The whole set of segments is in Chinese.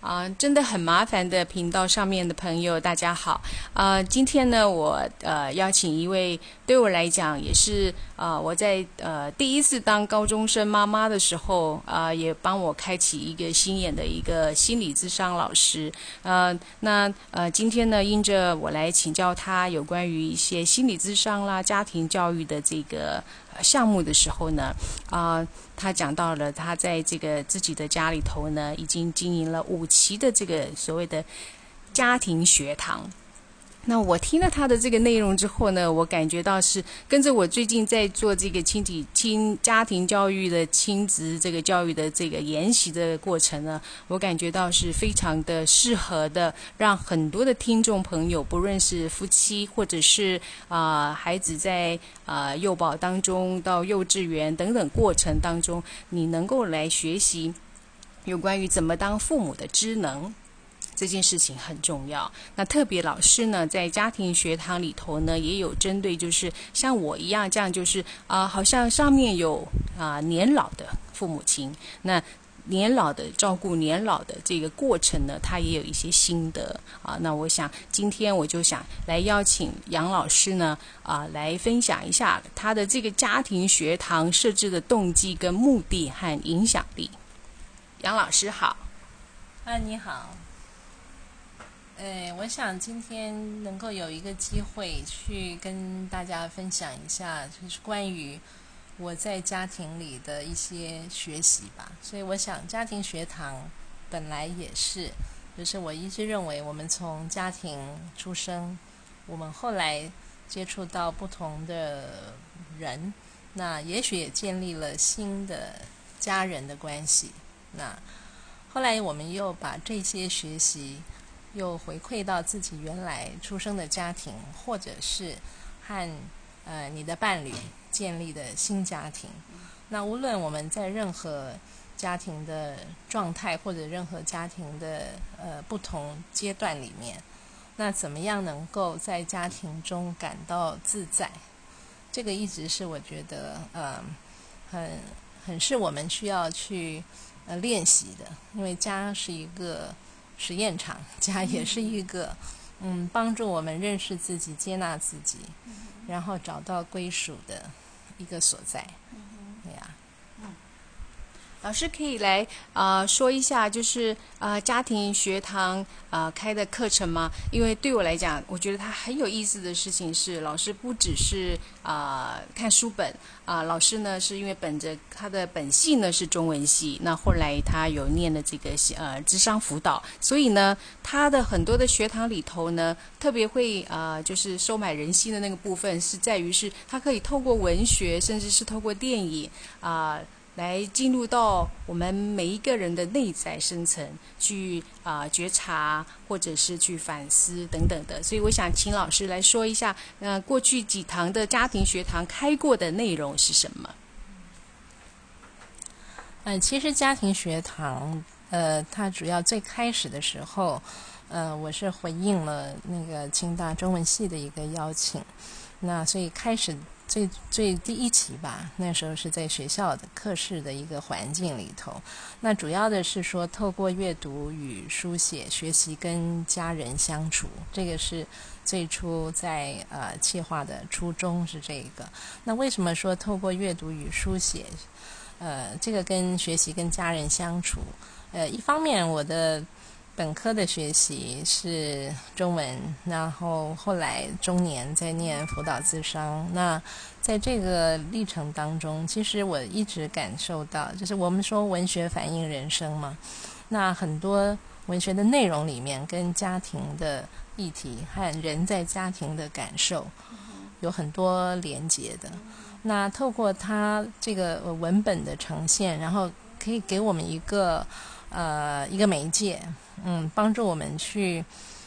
啊，真的很麻烦的频道上面的朋友，大家好。啊，今天呢，我呃邀请一位对我来讲也是啊，我在呃第一次当高中生妈妈的时候啊，也帮我开启一个心眼的一个心理智商老师。呃，那呃今天呢，因着我来请教他有关于一些心理智商啦、家庭教育的这个项目的时候呢，啊。他讲到了，他在这个自己的家里头呢，已经经营了五期的这个所谓的家庭学堂。那我听了他的这个内容之后呢，我感觉到是跟着我最近在做这个亲体亲家庭教育的亲子这个教育的这个研习的过程呢，我感觉到是非常的适合的，让很多的听众朋友，不论是夫妻或者是啊孩子在啊幼保当中到幼稚园等等过程当中，你能够来学习有关于怎么当父母的知能。这件事情很重要。那特别老师呢，在家庭学堂里头呢，也有针对，就是像我一样这样，就是啊，好像上面有啊年老的父母亲，那年老的照顾年老的这个过程呢，他也有一些心得啊。那我想今天我就想来邀请杨老师呢啊，来分享一下他的这个家庭学堂设置的动机跟目的和影响力。杨老师好。啊，你好。哎，我想今天能够有一个机会去跟大家分享一下，就是关于我在家庭里的一些学习吧。所以我想，家庭学堂本来也是，就是我一直认为，我们从家庭出生，我们后来接触到不同的人，那也许也建立了新的家人的关系。那后来我们又把这些学习。又回馈到自己原来出生的家庭，或者是和呃你的伴侣建立的新家庭。那无论我们在任何家庭的状态，或者任何家庭的呃不同阶段里面，那怎么样能够在家庭中感到自在？这个一直是我觉得呃很很是我们需要去呃练习的，因为家是一个。实验场家也是一个，嗯，帮助我们认识自己、接纳自己，然后找到归属的一个所在。老师可以来啊说一下，就是啊家庭学堂啊开的课程吗？因为对我来讲，我觉得它很有意思的事情是，老师不只是啊看书本啊，老师呢是因为本着他的本性呢是中文系，那后来他有念的这个呃智商辅导，所以呢他的很多的学堂里头呢，特别会啊就是收买人心的那个部分是在于是，他可以透过文学，甚至是透过电影啊。来进入到我们每一个人的内在深层去啊觉察，或者是去反思等等的。所以我想请老师来说一下，呃，过去几堂的家庭学堂开过的内容是什么？嗯，其实家庭学堂，呃，它主要最开始的时候，呃，我是回应了那个清大中文系的一个邀请，那所以开始。最最第一期吧，那时候是在学校的课室的一个环境里头。那主要的是说，透过阅读与书写学习跟家人相处，这个是最初在呃企划的初衷是这个。那为什么说透过阅读与书写，呃，这个跟学习跟家人相处，呃，一方面我的。本科的学习是中文，然后后来中年在念辅导自商。那在这个历程当中，其实我一直感受到，就是我们说文学反映人生嘛。那很多文学的内容里面，跟家庭的议题和人在家庭的感受有很多连结的。那透过它这个文本的呈现，然后可以给我们一个呃一个媒介。嗯，帮助我们去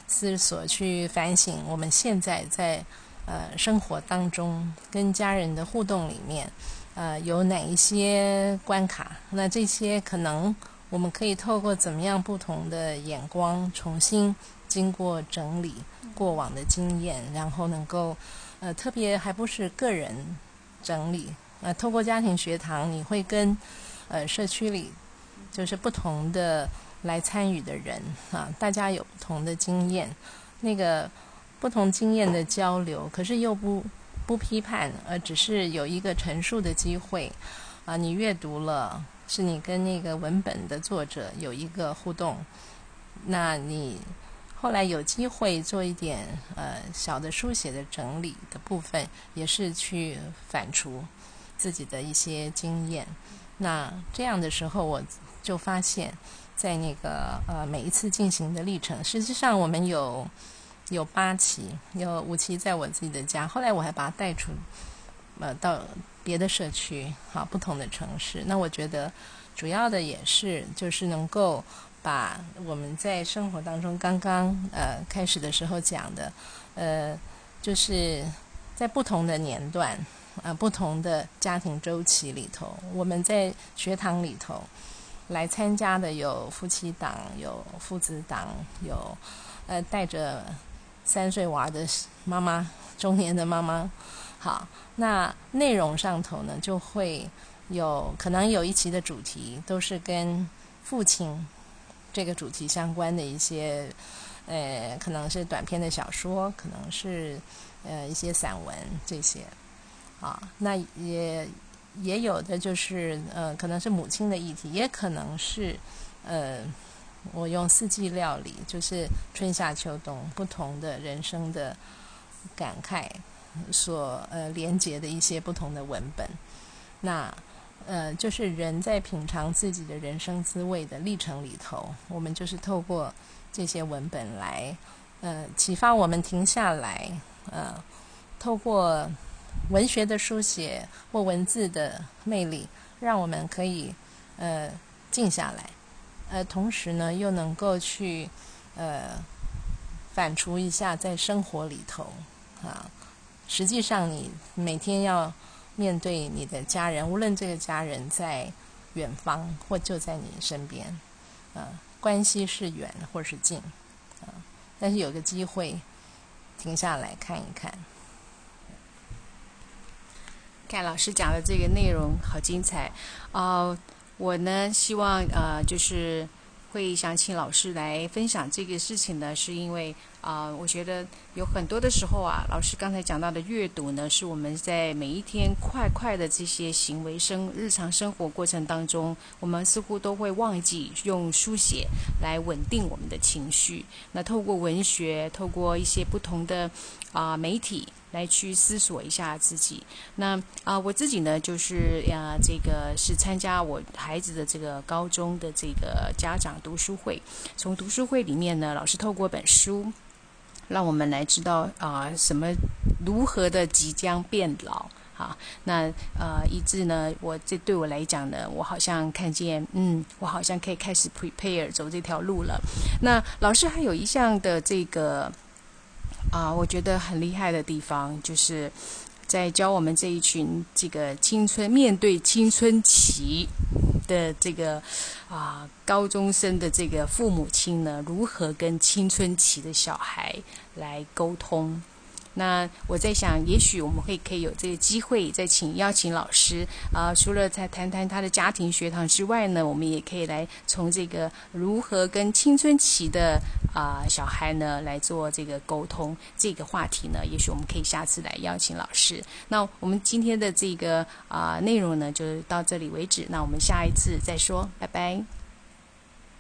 思索、去反省，我们现在在呃生活当中跟家人的互动里面，呃有哪一些关卡？那这些可能我们可以透过怎么样不同的眼光，重新经过整理过往的经验，然后能够呃特别还不是个人整理，呃透过家庭学堂，你会跟呃社区里就是不同的。来参与的人啊，大家有不同的经验，那个不同经验的交流，可是又不不批判，而只是有一个陈述的机会啊。你阅读了，是你跟那个文本的作者有一个互动，那你后来有机会做一点呃小的书写的整理的部分，也是去反刍自己的一些经验。那这样的时候，我就发现。在那个呃每一次进行的历程，实际上我们有有八期，有五期在我自己的家，后来我还把它带出呃到别的社区，好不同的城市。那我觉得主要的也是就是能够把我们在生活当中刚刚呃开始的时候讲的呃，就是在不同的年段啊不同的家庭周期里头，我们在学堂里头。来参加的有夫妻档，有父子档，有呃带着三岁娃的妈妈，中年的妈妈。好，那内容上头呢，就会有可能有一期的主题都是跟父亲这个主题相关的一些，呃，可能是短篇的小说，可能是呃一些散文这些。啊，那也。也有的就是呃，可能是母亲的议题，也可能是呃，我用四季料理，就是春夏秋冬不同的人生的感慨所呃连接的一些不同的文本。那呃，就是人在品尝自己的人生滋味的历程里头，我们就是透过这些文本来呃启发我们停下来呃，透过。文学的书写或文字的魅力，让我们可以呃静下来，呃，同时呢又能够去呃反刍一下在生活里头啊。实际上，你每天要面对你的家人，无论这个家人在远方或就在你身边，啊，关系是远或是近，啊，但是有个机会停下来看一看。看老师讲的这个内容好精彩啊！我呢希望呃就是会想请老师来分享这个事情呢，是因为啊，我觉得有很多的时候啊，老师刚才讲到的阅读呢，是我们在每一天快快的这些行为生日常生活过程当中，我们似乎都会忘记用书写来稳定我们的情绪。那透过文学，透过一些不同的啊媒体。来去思索一下自己。那啊，我自己呢，就是呀，这个是参加我孩子的这个高中的这个家长读书会。从读书会里面呢，老师透过本书，让我们来知道啊，什么如何的即将变老啊。那呃，以致呢，我这对我来讲呢，我好像看见，嗯，我好像可以开始 prepare 走这条路了。那老师还有一项的这个。啊，我觉得很厉害的地方，就是在教我们这一群这个青春面对青春期的这个啊高中生的这个父母亲呢，如何跟青春期的小孩来沟通。那我在想，也许我们会可以有这个机会，再请邀请老师啊，除了在谈谈他的家庭学堂之外呢，我们也可以来从这个如何跟青春期的啊小孩呢来做这个沟通这个话题呢，也许我们可以下次来邀请老师。那我们今天的这个啊内容呢，就到这里为止。那我们下一次再说，拜拜。